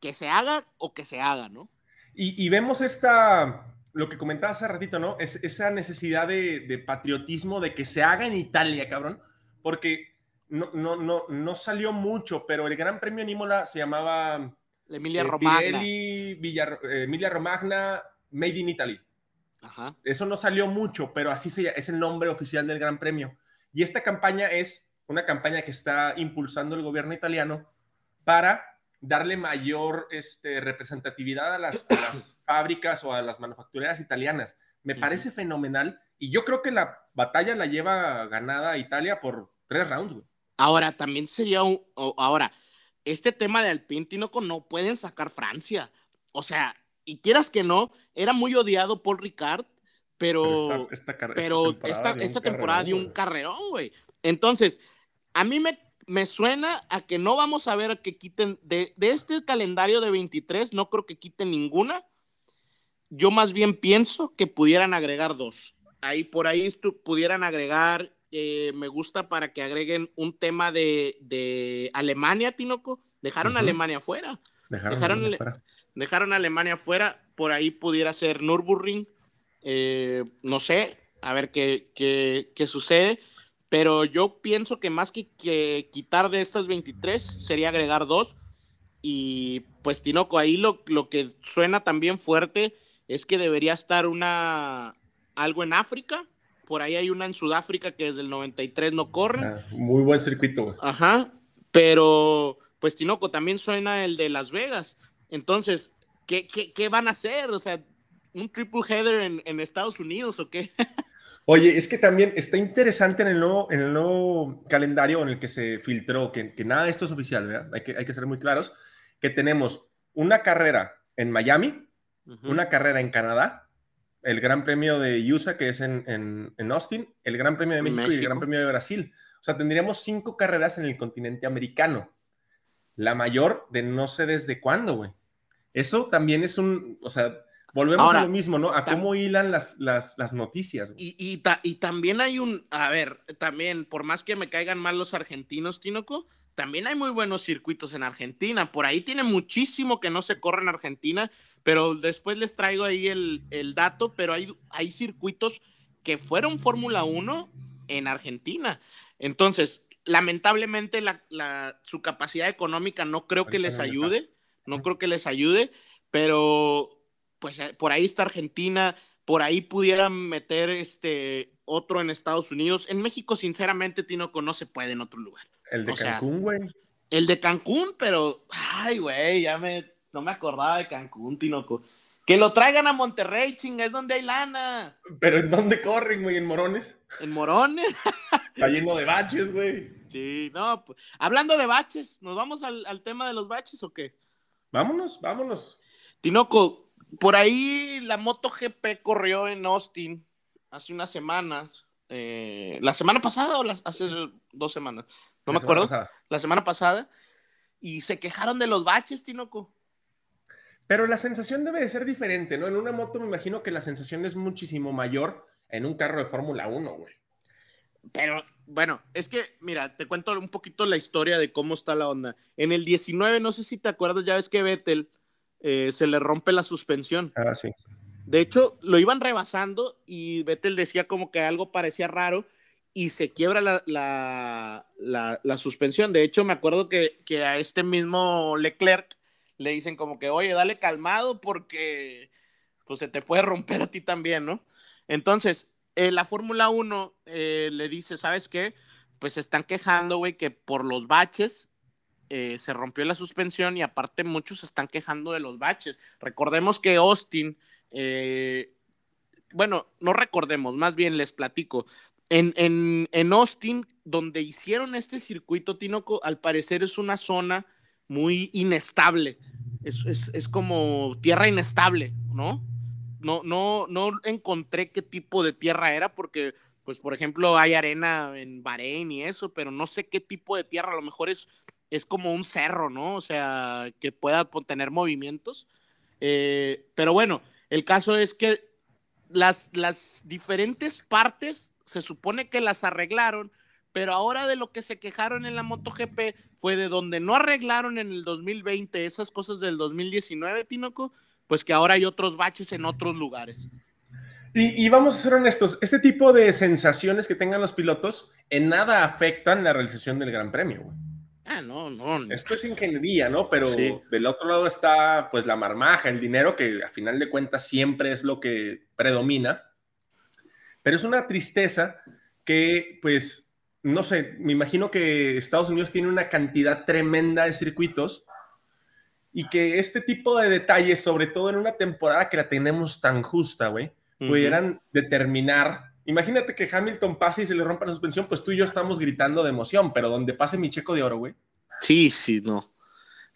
que se haga o que se haga, ¿no? Y, y vemos esta, lo que comentaba hace ratito, ¿no? Es, esa necesidad de, de, patriotismo, de que se haga en Italia, cabrón, porque no, no, no, no salió mucho, pero el Gran Premio en Imola se llamaba la Emilia Romagna. Pirelli, Villa, eh, Emilia Romagna, Made in Italy. Ajá. Eso no salió mucho, pero así se, es el nombre oficial del Gran Premio. Y esta campaña es una campaña que está impulsando el gobierno italiano para darle mayor este, representatividad a las, a las, fábricas o a las manufactureras italianas. Me parece uh -huh. fenomenal y yo creo que la batalla la lleva ganada Italia por tres rounds. Güey. Ahora, también sería un... Ahora, este tema de Alpine, Tinoco, no pueden sacar Francia. O sea, y quieras que no, era muy odiado Paul Ricard, pero, pero esta, esta, pero esta temporada, esta, esta temporada dio un carrerón, güey. Entonces, a mí me, me, suena a que no vamos a ver que quiten de, de, este calendario de 23, no creo que quiten ninguna. yo más bien pienso que pudieran agregar dos. Ahí por ahí pudieran agregar, eh, me gusta para que agreguen un tema de, Alemania, Tinoco. Dejaron a Alemania fuera. Dejaron, dejaron, a Alemania fuera. Por ahí pudiera ser Nürburgring. Eh, no sé, a ver qué, qué, sucede. Pero yo pienso que más que, que, quitar de estas 23 sería agregar dos. Y pues Tinoco, ahí lo, lo que suena también fuerte es que debería estar una algo en África. Por ahí hay una en Sudáfrica que desde el 93 no corre. Ah, muy buen circuito. Ajá. Pero pues Tinoco también suena el de Las Vegas. Entonces, ¿qué, qué, van a hacer? O sea, un triple header en, en Estados Unidos o qué? Oye, es que también está interesante en el nuevo, en el nuevo calendario en el que se filtró, que, que nada de esto es oficial, ¿verdad? Hay que, hay que ser muy claros, que tenemos una carrera en Miami, una carrera en Canadá, el Gran Premio de USA, que es en, en, Austin, el Gran Premio de México, y el Gran Premio de Brasil. O sea, tendríamos cinco carreras en el continente americano. La mayor de no sé desde cuándo, güey. Eso también es un, o sea, Volvemos a lo mismo, ¿no? A cómo hilan las, las, las noticias. Y, y, y, también hay un, a ver, también, por más que me caigan mal los argentinos, Tinoco, también hay muy buenos circuitos en Argentina. Por ahí tiene muchísimo que no se corre en Argentina, pero después les traigo ahí el, el dato, pero hay, hay circuitos que fueron Fórmula 1 en Argentina. Entonces, lamentablemente la, la, su capacidad económica no creo que les ayude, no creo que les ayude, pero pues eh, por ahí está Argentina, por ahí pudieran meter este otro en Estados Unidos. En México, sinceramente, Tinoco no se puede en otro lugar. El de Cancún, güey. El de Cancún, pero, ay, güey, ya me, no me acordaba de Cancún, Tinoco. Que lo traigan a Monterrey, chinga, es donde hay lana. Pero ¿en dónde corren, güey? ¿En Morones? ¿En Morones? Está lleno de baches, güey. Sí, no, pues, hablando de baches, ¿nos vamos al, al tema de los baches o qué? Vámonos, vámonos. Tinoco, por ahí la MotoGP corrió en Austin hace unas semanas. Eh, ¿La semana pasada o hace dos semanas? No me acuerdo. La semana pasada. Y se quejaron de los baches, Tinoco. Pero la sensación debe de ser diferente, ¿no? En una moto me imagino que la sensación es muchísimo mayor en un carro de Fórmula 1, güey. Pero bueno, es que, mira, te cuento un poquito la historia de cómo está la onda. En el 19, no sé si te acuerdas, ya ves que Vettel eh, se le rompe la suspensión. Ah, sí. De hecho, lo iban rebasando y Vettel decía como que algo parecía raro y se quiebra la, la, suspensión. De hecho, me acuerdo que, que, a este mismo Leclerc le dicen como que, oye, dale calmado porque pues se te puede romper a ti también, ¿no? Entonces, eh, la Fórmula 1 eh, le dice, ¿sabes qué? Pues se están quejando, güey, que por los baches eh, se rompió la suspensión y aparte muchos están quejando de los baches. Recordemos que Austin, eh, bueno, no recordemos, más bien les platico. En, en, Austin, donde hicieron este circuito, Tinoco, al parecer es una zona muy inestable. Es, es, como tierra inestable, ¿no? No, no, no encontré qué tipo de tierra era porque pues por ejemplo hay arena en Bahrein y eso, pero no sé qué tipo de tierra, a lo mejor es es como un cerro, ¿no? O sea, que pueda tener movimientos. Eh, pero bueno, el caso es que las, las diferentes partes se supone que las arreglaron, pero ahora de lo que se quejaron en la MotoGP fue de donde no arreglaron en el 2020 esas cosas del 2019, Tinoco, pues que ahora hay otros baches en otros lugares. Y, y, vamos a ser honestos, este tipo de sensaciones que tengan los pilotos en nada afectan la realización del Gran Premio. Güey. Ah, no, no. Esto es ingeniería, ¿no? Pero del otro lado está pues la marmaja, el dinero que a final de cuentas siempre es lo que predomina. Pero es una tristeza que pues, no sé, me imagino que Estados Unidos tiene una cantidad tremenda de circuitos y que este tipo de detalles, sobre todo en una temporada que la tenemos tan justa, güey, pudieran determinar Imagínate que Hamilton pase y se le rompa la suspensión, pues tú y yo estamos gritando de emoción, pero donde pase mi checo de oro, güey. Sí, sí, no.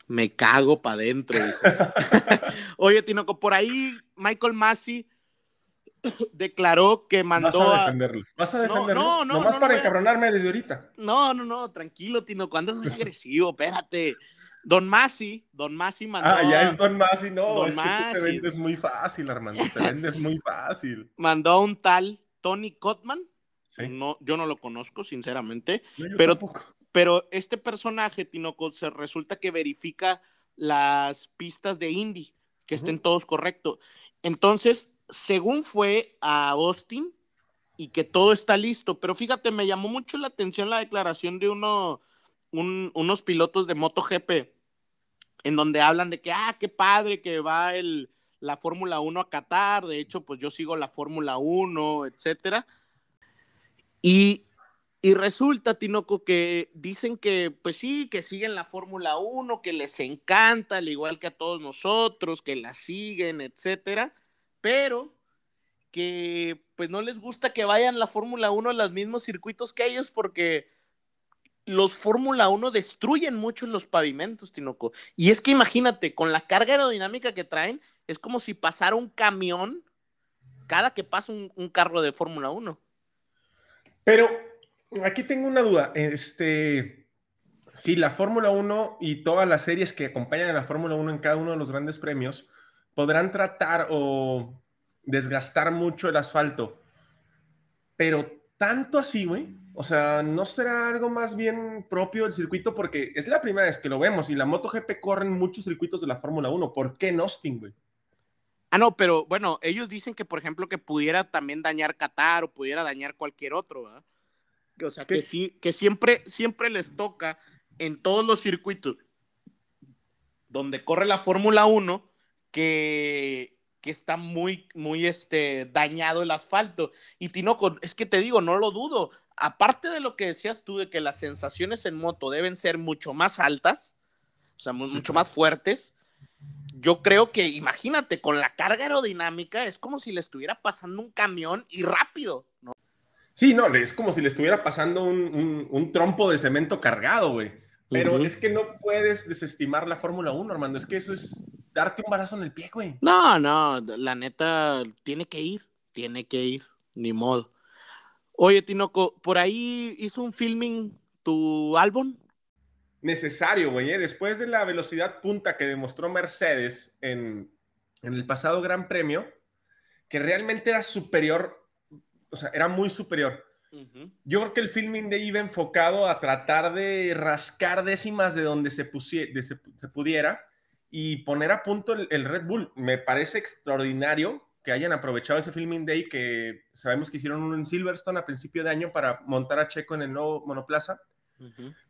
Me cago para adentro. Oye, Tinoco, por ahí Michael Massey declaró que mandó Vas a defenderlo. Vas a defenderlo. No, no, no. Nomás para encabronarme desde ahorita. No, no, no, tranquilo, Tinoco. Andas muy agresivo, espérate. Don Masi, Don Masi mandó. Ah, ya es Don Masi, no, Don es que tú Masi. te vendes muy fácil, Armando, te vendes muy fácil. Mandó a un tal Tony Cotman. Sí. No, yo no lo conozco, sinceramente. No, pero- tampoco. Pero este personaje, Tinoco, se resulta que verifica las pistas de Indy, que estén todos correctos. Entonces, según fue a Austin y que todo está listo, pero fíjate, me llamó mucho la atención la declaración de uno, un- unos pilotos de MotoGP, en donde hablan de que, ah, qué padre que va el, la Fórmula 1 a Qatar, de hecho, pues yo sigo la Fórmula 1, etcétera. Y y resulta, Tinoco, que dicen que, pues sí, que siguen la Fórmula 1, que les encanta, al igual que a todos nosotros, que la siguen, etcétera, pero que pues no les gusta que vayan la Fórmula 1 a los mismos circuitos que ellos porque los Fórmula 1 destruyen mucho los pavimentos, Tinoco. Y es que imagínate, con la carga aerodinámica que traen, es como si pasara un camión cada que pasa un, carro de Fórmula 1. Pero aquí tengo una duda. Este, si la Fórmula 1 y todas las series que acompañan a la Fórmula 1 en cada uno de los grandes premios podrán tratar o desgastar mucho el asfalto, pero tanto así, güey. O sea, ¿no será algo más bien propio del circuito? Porque es la primera vez que lo vemos y la MotoGP corre en muchos circuitos de la Fórmula 1. ¿Por qué en Austin, güey? Ah, no, pero bueno, ellos dicen que, por ejemplo, que pudiera también dañar Qatar o pudiera dañar cualquier otro, ¿verdad? O sea, que sí, que siempre, siempre les toca en todos los circuitos donde corre la Fórmula 1 que, que está muy, muy este, dañado el asfalto. Y Tinoco, es que te digo, no lo dudo. Aparte de lo que decías tú de que las sensaciones en moto deben ser mucho más altas, o sea, mu- mucho más fuertes, yo creo que, imagínate, con la carga aerodinámica es como si le estuviera pasando un camión y rápido, ¿no? Sí, no, es como si le estuviera pasando un, un- un trompo de cemento cargado, güey. Pero es que no puedes desestimar la Fórmula 1, Armando. Es que eso es darte un barazo en el pie, güey. No, no, la neta tiene que ir, tiene que ir, ni modo. Oye, Tinoco, por ahí hizo un filming tu álbum. Necesario, güey. ¿eh? Después de la velocidad punta que demostró Mercedes en, en el pasado Gran Premio, que realmente era superior, o sea, era muy superior. Yo creo que el filming de iba enfocado a tratar de rascar décimas de donde se, de se, se pudiera y poner a punto el, el Red Bull. Me parece extraordinario que hayan aprovechado ese filming day que sabemos que hicieron uno en Silverstone a principio de año para montar a Checo en el nuevo monoplaza,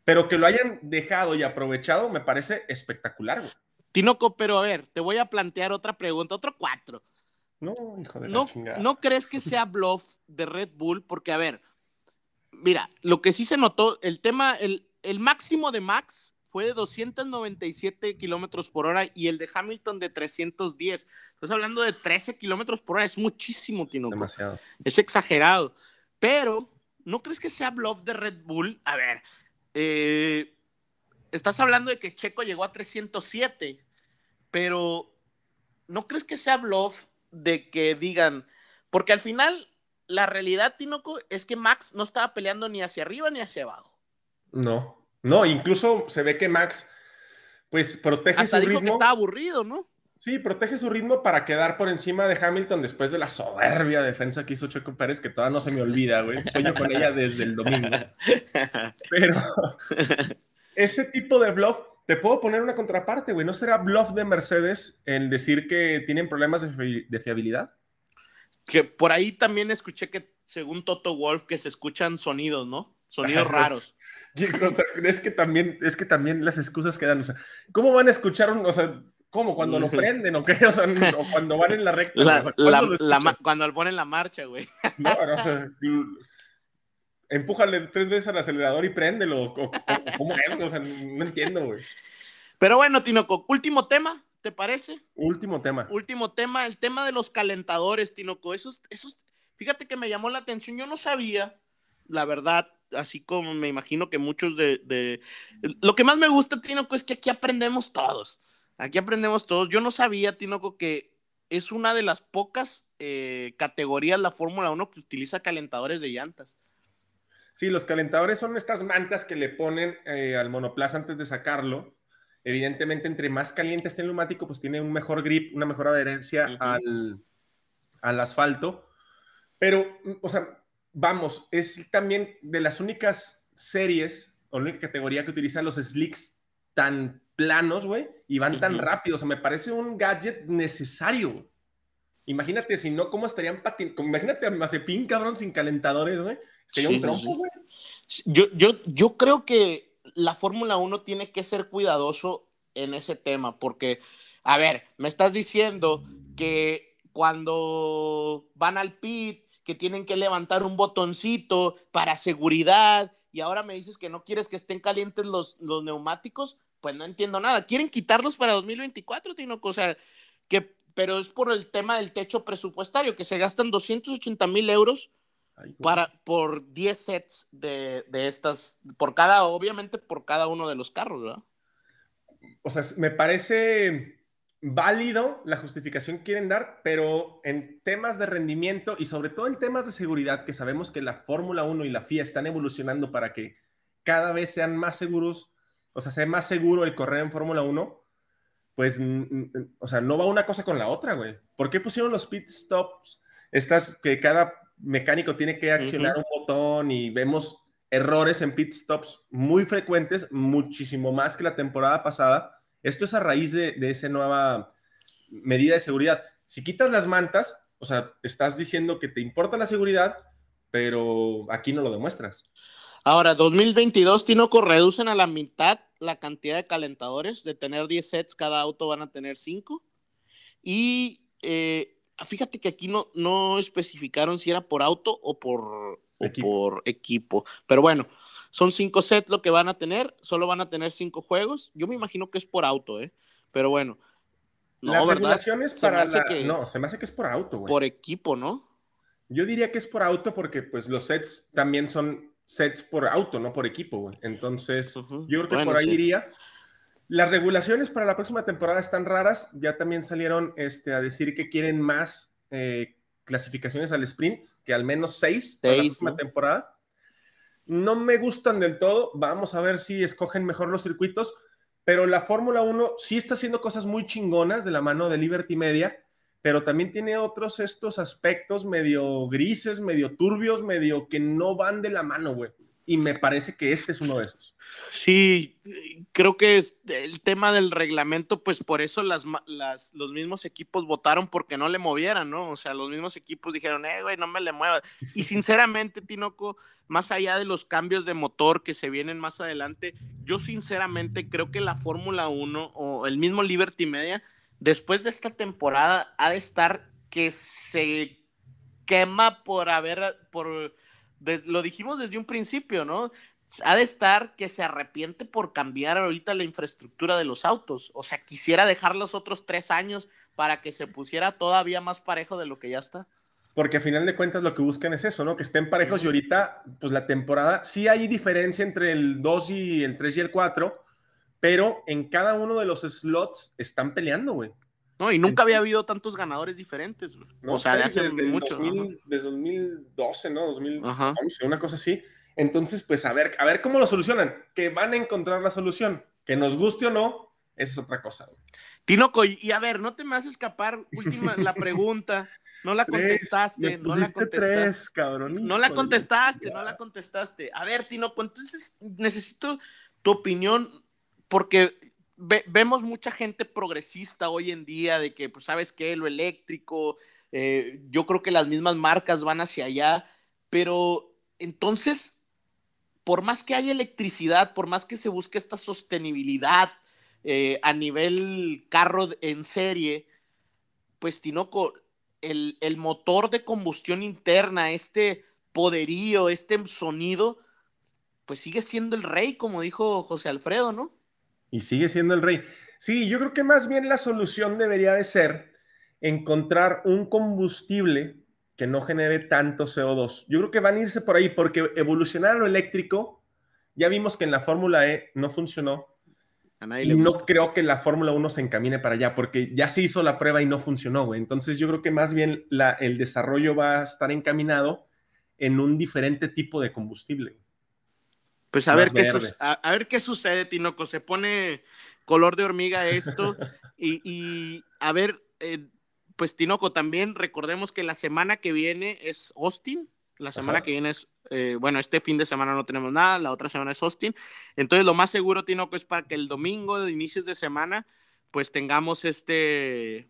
pero que lo hayan dejado y aprovechado me parece espectacular. güey. Tinoco, pero a ver, te voy a plantear otra pregunta, otro cuatro. No, hijo de la ¿No, chingada. ¿No crees que sea bluff de Red Bull? Porque, a ver, mira, lo que sí se notó, el tema, el, el máximo de Max fue de 297 kilómetros por hora y el de Hamilton de 310. Estás hablando de 13 kilómetros por hora, es muchísimo, Tinoco. Demasiado. Es exagerado. Pero, ¿no crees que sea bluff de Red Bull? A ver, eh, estás hablando de que Checo llegó a 307, pero ¿no crees que sea bluff de que digan? Porque al final, la realidad, Tinoco, es que Max no estaba peleando ni hacia arriba ni hacia abajo. No, no, incluso se ve que Max pues protege Hasta su dijo ritmo. que estaba aburrido, ¿no? Sí, protege su ritmo para quedar por encima de Hamilton después de la soberbia defensa que hizo Checo Pérez, que todavía no se me olvida, güey. Sueño con ella desde el domingo. Pero ese tipo de bluff, te puedo poner una contraparte, güey. ¿No será bluff de Mercedes el decir que tienen problemas de, fi- de fiabilidad? que por ahí también escuché que, según Toto Wolf, que se escuchan sonidos, ¿no? Sonidos raros. Sí, o sea, es que también, es que también las excusas quedan, o sea, ¿cómo van a escuchar un, o sea, cómo cuando lo prenden o qué? O sea, o cuando van en la recta. La- o sea, la- ¿cuándo lo la cuando ponen la marcha, güey. No, no, o sea, empújale tres veces al acelerador y préndelo. o- o- o- ¿Cómo es? O sea, no entiendo, güey. Pero bueno, Tinoco, último tema, ¿te parece? Último tema. Último tema, el tema de los calentadores, Tinoco. Esos, esos, fíjate que me llamó la atención. Yo no sabía, la verdad, así como me imagino que muchos de, de- Lo que más me gusta, Tinoco, es que aquí aprendemos todos. Aquí aprendemos todos. Yo no sabía, Tinoco, que es una de las pocas eh, categorías la Fórmula 1 que utiliza calentadores de llantas. Sí, los calentadores son estas mantas que le ponen eh, al monoplaza antes de sacarlo Evidentemente, entre más caliente esté el neumático, pues tiene un mejor grip, una mejor adherencia al, al asfalto. Pero, o sea, vamos, es también de las únicas series o la única categoría que utiliza los slicks tan planos, güey, y van tan rápido. O sea, me parece un gadget necesario. Imagínate, si no, ¿cómo estarían patinando? Imagínate a Mazepin, cabrón, sin calentadores, güey. Sería Sí, un trompo, sí. güey. Yo, yo, yo creo que la Fórmula 1 tiene que ser cuidadoso en ese tema, porque, a ver, me estás diciendo que cuando van al pit, que tienen que levantar un botoncito para seguridad, y ahora me dices que no quieres que estén calientes los, los neumáticos, pues no entiendo nada. ¿Quieren quitarlos para 2024, Tinoco? O sea, que, pero es por el tema del techo presupuestario, que se gastan 280 mil euros Ay, para, por 10 sets de, de estas, por cada, obviamente por cada uno de los carros, ¿verdad? o sea, me parece válido la justificación que quieren dar, pero en temas de rendimiento y sobre todo en temas de seguridad, que sabemos que la Fórmula 1 y la FIA están evolucionando para que cada vez sean más seguros, o sea, sea más seguro el correr en Fórmula 1, pues, o sea, no va una cosa con la otra, güey. ¿Por qué pusieron los pit stops? Estas que cada mecánico tiene que accionar un botón y vemos errores en pit stops muy frecuentes, muchísimo más que la temporada pasada. Esto es a raíz de, de esa nueva medida de seguridad. Si quitas las mantas, o sea, estás diciendo que te importa la seguridad, pero aquí no lo demuestras. Ahora, 2022, Tinoco, reducen a la mitad la cantidad de calentadores, de tener 10 sets, cada auto van a tener 5. Y eh, fíjate que aquí no, no especificaron si era por auto o por o Equipo. por equipo. Pero bueno, son 5 sets lo que van a tener, solo van a tener 5 juegos. Yo me imagino que es por auto, ¿eh? Pero bueno. No, Las ¿verdad? Se para la- que- No, se me hace que es por auto, güey. Por equipo, ¿no? Yo diría que es por auto porque pues los sets también son sets por auto, no por equipo, güey. Entonces, yo creo que Bueno, por ahí sí. iría. Las regulaciones para la próxima temporada están raras. Ya también salieron este, a decir que quieren más eh, clasificaciones al sprint, que al menos seis, para la Seis, próxima ¿no? temporada. No me gustan del todo. Vamos a ver si escogen mejor los circuitos. Pero la Fórmula 1 sí está haciendo cosas muy chingonas de la mano de Liberty Media, pero también tiene otros estos aspectos medio grises, medio turbios, medio que no van de la mano, güey. Y me parece que este es uno de esos. Sí, creo que es el tema del reglamento, pues por eso las, los mismos equipos votaron porque no le movieran, ¿no? O sea, los mismos equipos dijeron, eh, güey, no me le muevas. Y sinceramente, Tinoco, más allá de los cambios de motor que se vienen más adelante, yo sinceramente creo que la Fórmula 1 o el mismo Liberty Media, después de esta temporada, ha de estar que se quema por haber, por, des- lo dijimos desde un principio, ¿no? ha de estar que se arrepiente por cambiar ahorita la infraestructura de los autos. O sea, quisiera dejar los otros tres años para que se pusiera todavía más parejo de lo que ya está. Porque a final de cuentas lo que buscan es eso, ¿no? Que estén parejos y ahorita, pues la temporada, sí hay diferencia entre el 2 y el 3 y el 4, pero en cada uno de los slots están peleando, güey. No, y nunca había habido tantos ganadores diferentes. ¿no? o sea, de hace desde mucho. 2000 desde 2012, ¿no? 2011, Ajá. una cosa así. Entonces, pues a ver, a ver cómo lo solucionan. Que van a encontrar la solución. Que nos guste o no, esa es otra cosa. Tinoco, y, a ver, no te me vas a escapar. Última, la pregunta. No la contestaste, no la contestaste. tres, cabrón. No la contestaste, no la contestaste. A ver, Tinoco, entonces necesito tu opinión porque ve- vemos mucha gente progresista hoy en día de que, pues, ¿sabes qué? Lo eléctrico, eh, yo creo que las mismas marcas van hacia allá, pero entonces, por más que haya electricidad, por más que se busque esta sostenibilidad eh, a nivel carro en serie, pues Tinoco, el, el motor de combustión interna, este poderío, este sonido, pues sigue siendo el rey, como dijo José Alfredo, ¿no? Y sigue siendo el rey. Sí, yo creo que más bien la solución debería de ser encontrar un combustible que no genere tanto CO2. Yo creo que van a irse por ahí porque evolucionar a lo eléctrico, ya vimos que en la Fórmula E no funcionó A nadie y le no creo que la Fórmula 1 se encamine para allá porque ya se hizo la prueba y no funcionó, güey. Entonces yo creo que más bien la- el desarrollo va a estar encaminado en un diferente tipo de combustible. Pues a ver, qué a, a ver qué sucede, Tinoco. Se pone color de hormiga esto. y, y, a ver, eh, pues Tinoco, también recordemos que la semana que viene es Austin. La semana que viene es, eh, bueno, este fin de semana no tenemos nada, la otra semana es Austin. Entonces, lo más seguro, Tinoco, es para que el domingo de inicios de semana, pues tengamos este,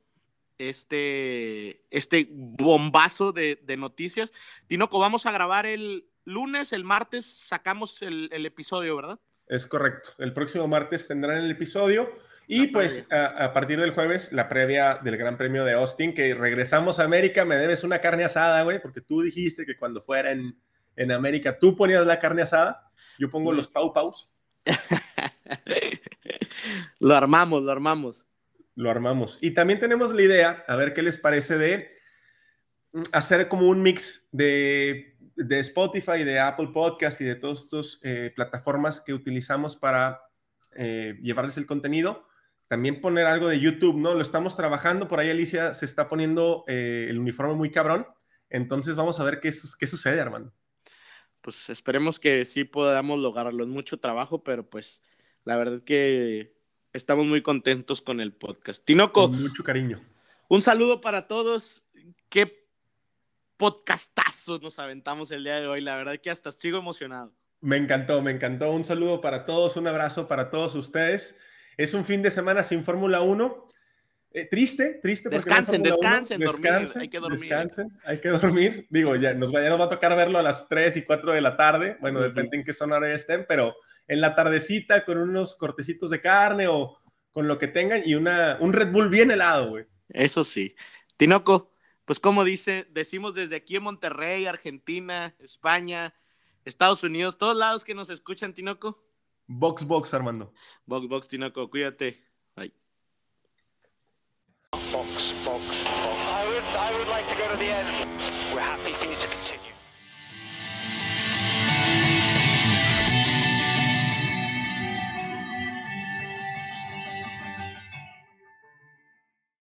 este, este bombazo de, de noticias. Tinoco, vamos a grabar el lunes, el martes sacamos el, el episodio, ¿verdad? Es correcto. El próximo martes tendrán el episodio. Y pues a, a, partir del jueves, la previa del Gran Premio de Austin, que regresamos a América, me debes una carne asada, güey, porque tú dijiste que cuando fuera en, en América tú ponías la carne asada, yo pongo los pau paus. lo armamos, lo armamos. Lo armamos. Y también tenemos la idea, a ver qué les parece de hacer como un mix de, de Spotify, de Apple Podcast y de todas estas eh, plataformas que utilizamos para eh, llevarles el contenido también poner algo de YouTube, ¿no? Lo estamos trabajando, por ahí Alicia se está poniendo eh, el uniforme muy cabrón, entonces vamos a ver qué, qué sucede, Armando. Pues esperemos que sí podamos lograrlo, es mucho trabajo, pero pues la verdad que estamos muy contentos con el podcast. Tinoco. Con mucho cariño. Un saludo para todos, qué podcastazos nos aventamos el día de hoy, la verdad que hasta estoy emocionado. Me encantó, me encantó. Un saludo para todos, un abrazo para todos ustedes. Es un fin de semana sin Fórmula 1. Eh, triste, triste. Descansen, no descansen, descansen, hay que dormir. Descansen, hay que dormir. Digo, ya nos, ya nos va a tocar verlo a las 3 y 4 de la tarde. Bueno, uh -huh. depende en qué zona estén, pero en la tardecita con unos cortecitos de carne o con lo que tengan y una, un Red Bull bien helado, güey. Eso sí. Tinoco, pues como dice, decimos desde aquí en Monterrey, Argentina, España, Estados Unidos, todos lados que nos escuchan, Tinoco. Box, box, Armando. Box, box, Tinoco, cuídate. Bye. Box, box, box. I would, I would like to go to the end. We're happy